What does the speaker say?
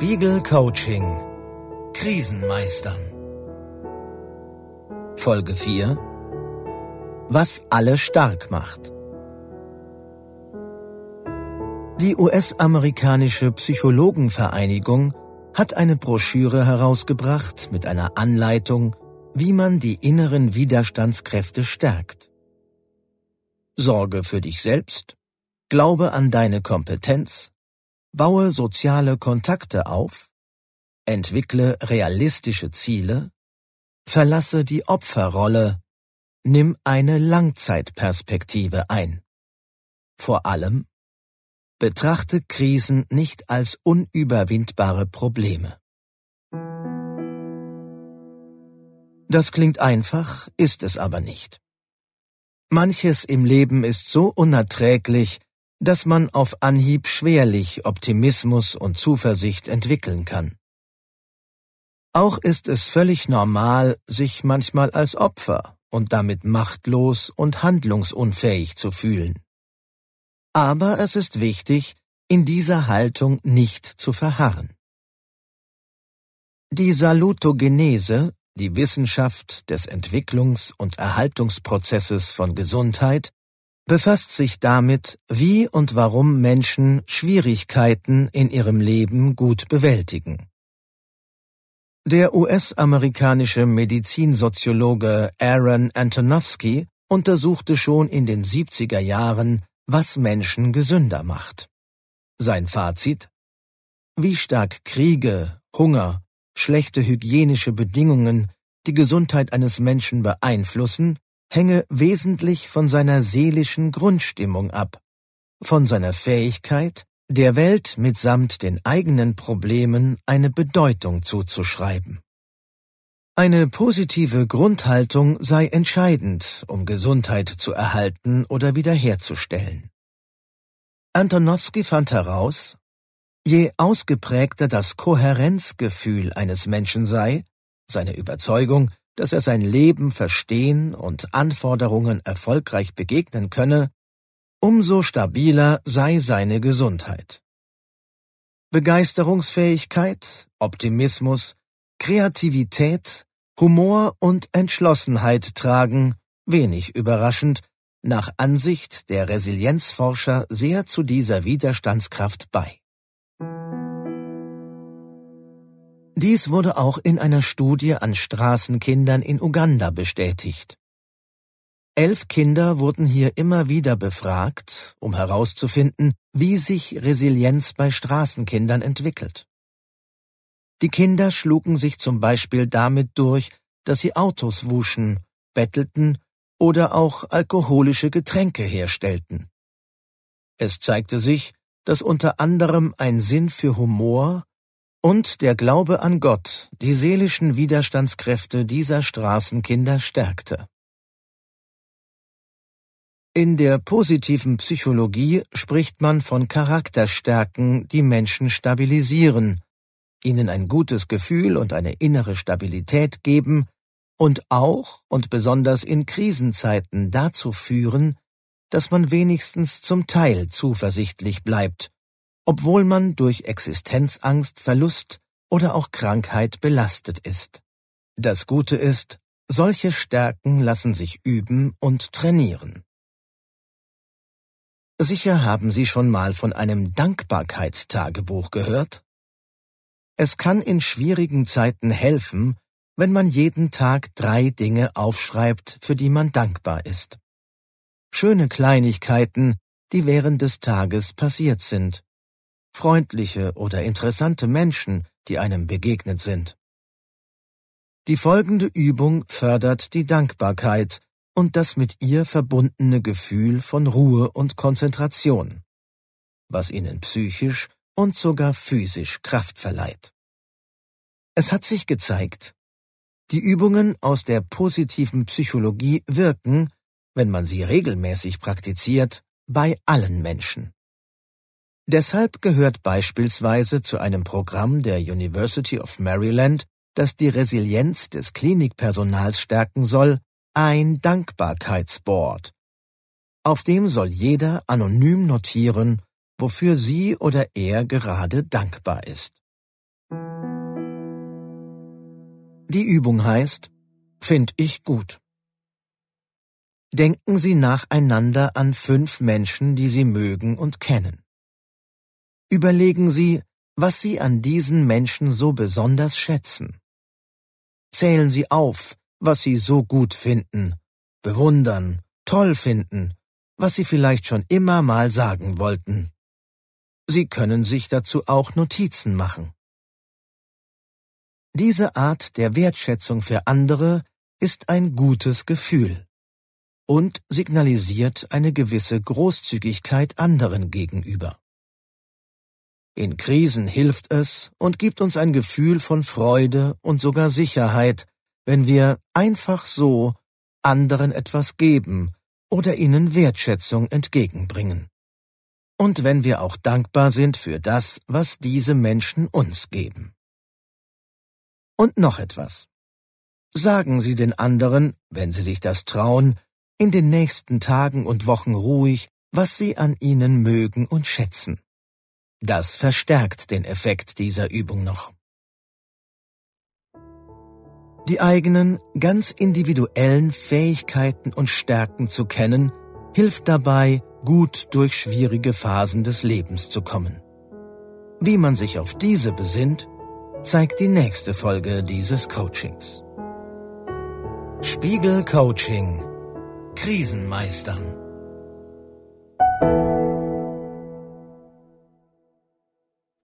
Spiegel Coaching Krisenmeistern. Folge 4 Was alle stark macht. Die US-amerikanische Psychologenvereinigung hat eine Broschüre herausgebracht mit einer Anleitung, wie man die inneren Widerstandskräfte stärkt. Sorge für dich selbst, glaube an deine Kompetenz, Baue soziale Kontakte auf, entwickle realistische Ziele, verlasse die Opferrolle, nimm eine Langzeitperspektive ein. Vor allem, betrachte Krisen nicht als unüberwindbare Probleme. Das klingt einfach, ist es aber nicht. Manches im Leben ist so unerträglich, dass man auf Anhieb schwerlich Optimismus und Zuversicht entwickeln kann. Auch ist es völlig normal, sich manchmal als Opfer und damit machtlos und handlungsunfähig zu fühlen. Aber es ist wichtig, in dieser Haltung nicht zu verharren. Die Salutogenese, die Wissenschaft des Entwicklungs- und Erhaltungsprozesses von Gesundheit, befasst sich damit, wie und warum Menschen Schwierigkeiten in ihrem Leben gut bewältigen. Der US-amerikanische Medizinsoziologe Aaron Antonowski untersuchte schon in den 70er Jahren, was Menschen gesünder macht. Sein Fazit? Wie stark Kriege, Hunger, schlechte hygienische Bedingungen die Gesundheit eines Menschen beeinflussen, hänge wesentlich von seiner seelischen Grundstimmung ab, von seiner Fähigkeit, der Welt mitsamt den eigenen Problemen eine Bedeutung zuzuschreiben. Eine positive Grundhaltung sei entscheidend, um Gesundheit zu erhalten oder wiederherzustellen. Antonowski fand heraus, je ausgeprägter das Kohärenzgefühl eines Menschen sei, seine Überzeugung, dass er sein Leben verstehen und Anforderungen erfolgreich begegnen könne, umso stabiler sei seine Gesundheit. Begeisterungsfähigkeit, Optimismus, Kreativität, Humor und Entschlossenheit tragen, wenig überraschend, nach Ansicht der Resilienzforscher sehr zu dieser Widerstandskraft bei. Dies wurde auch in einer Studie an Straßenkindern in Uganda bestätigt. Elf Kinder wurden hier immer wieder befragt, um herauszufinden, wie sich Resilienz bei Straßenkindern entwickelt. Die Kinder schlugen sich zum Beispiel damit durch, dass sie Autos wuschen, bettelten oder auch alkoholische Getränke herstellten. Es zeigte sich, dass unter anderem ein Sinn für Humor, und der Glaube an Gott die seelischen Widerstandskräfte dieser Straßenkinder stärkte. In der positiven Psychologie spricht man von Charakterstärken, die Menschen stabilisieren, ihnen ein gutes Gefühl und eine innere Stabilität geben und auch und besonders in Krisenzeiten dazu führen, dass man wenigstens zum Teil zuversichtlich bleibt obwohl man durch Existenzangst, Verlust oder auch Krankheit belastet ist. Das Gute ist, solche Stärken lassen sich üben und trainieren. Sicher haben Sie schon mal von einem Dankbarkeitstagebuch gehört? Es kann in schwierigen Zeiten helfen, wenn man jeden Tag drei Dinge aufschreibt, für die man dankbar ist. Schöne Kleinigkeiten, die während des Tages passiert sind freundliche oder interessante Menschen, die einem begegnet sind. Die folgende Übung fördert die Dankbarkeit und das mit ihr verbundene Gefühl von Ruhe und Konzentration, was ihnen psychisch und sogar physisch Kraft verleiht. Es hat sich gezeigt, die Übungen aus der positiven Psychologie wirken, wenn man sie regelmäßig praktiziert, bei allen Menschen. Deshalb gehört beispielsweise zu einem Programm der University of Maryland, das die Resilienz des Klinikpersonals stärken soll, ein Dankbarkeitsboard. Auf dem soll jeder anonym notieren, wofür sie oder er gerade dankbar ist. Die Übung heißt, find ich gut. Denken Sie nacheinander an fünf Menschen, die Sie mögen und kennen. Überlegen Sie, was Sie an diesen Menschen so besonders schätzen. Zählen Sie auf, was Sie so gut finden, bewundern, toll finden, was Sie vielleicht schon immer mal sagen wollten. Sie können sich dazu auch Notizen machen. Diese Art der Wertschätzung für andere ist ein gutes Gefühl und signalisiert eine gewisse Großzügigkeit anderen gegenüber. In Krisen hilft es und gibt uns ein Gefühl von Freude und sogar Sicherheit, wenn wir einfach so anderen etwas geben oder ihnen Wertschätzung entgegenbringen. Und wenn wir auch dankbar sind für das, was diese Menschen uns geben. Und noch etwas. Sagen Sie den anderen, wenn Sie sich das trauen, in den nächsten Tagen und Wochen ruhig, was Sie an ihnen mögen und schätzen. Das verstärkt den Effekt dieser Übung noch. Die eigenen, ganz individuellen Fähigkeiten und Stärken zu kennen, hilft dabei, gut durch schwierige Phasen des Lebens zu kommen. Wie man sich auf diese besinnt, zeigt die nächste Folge dieses Coachings. Spiegel Coaching Krisenmeistern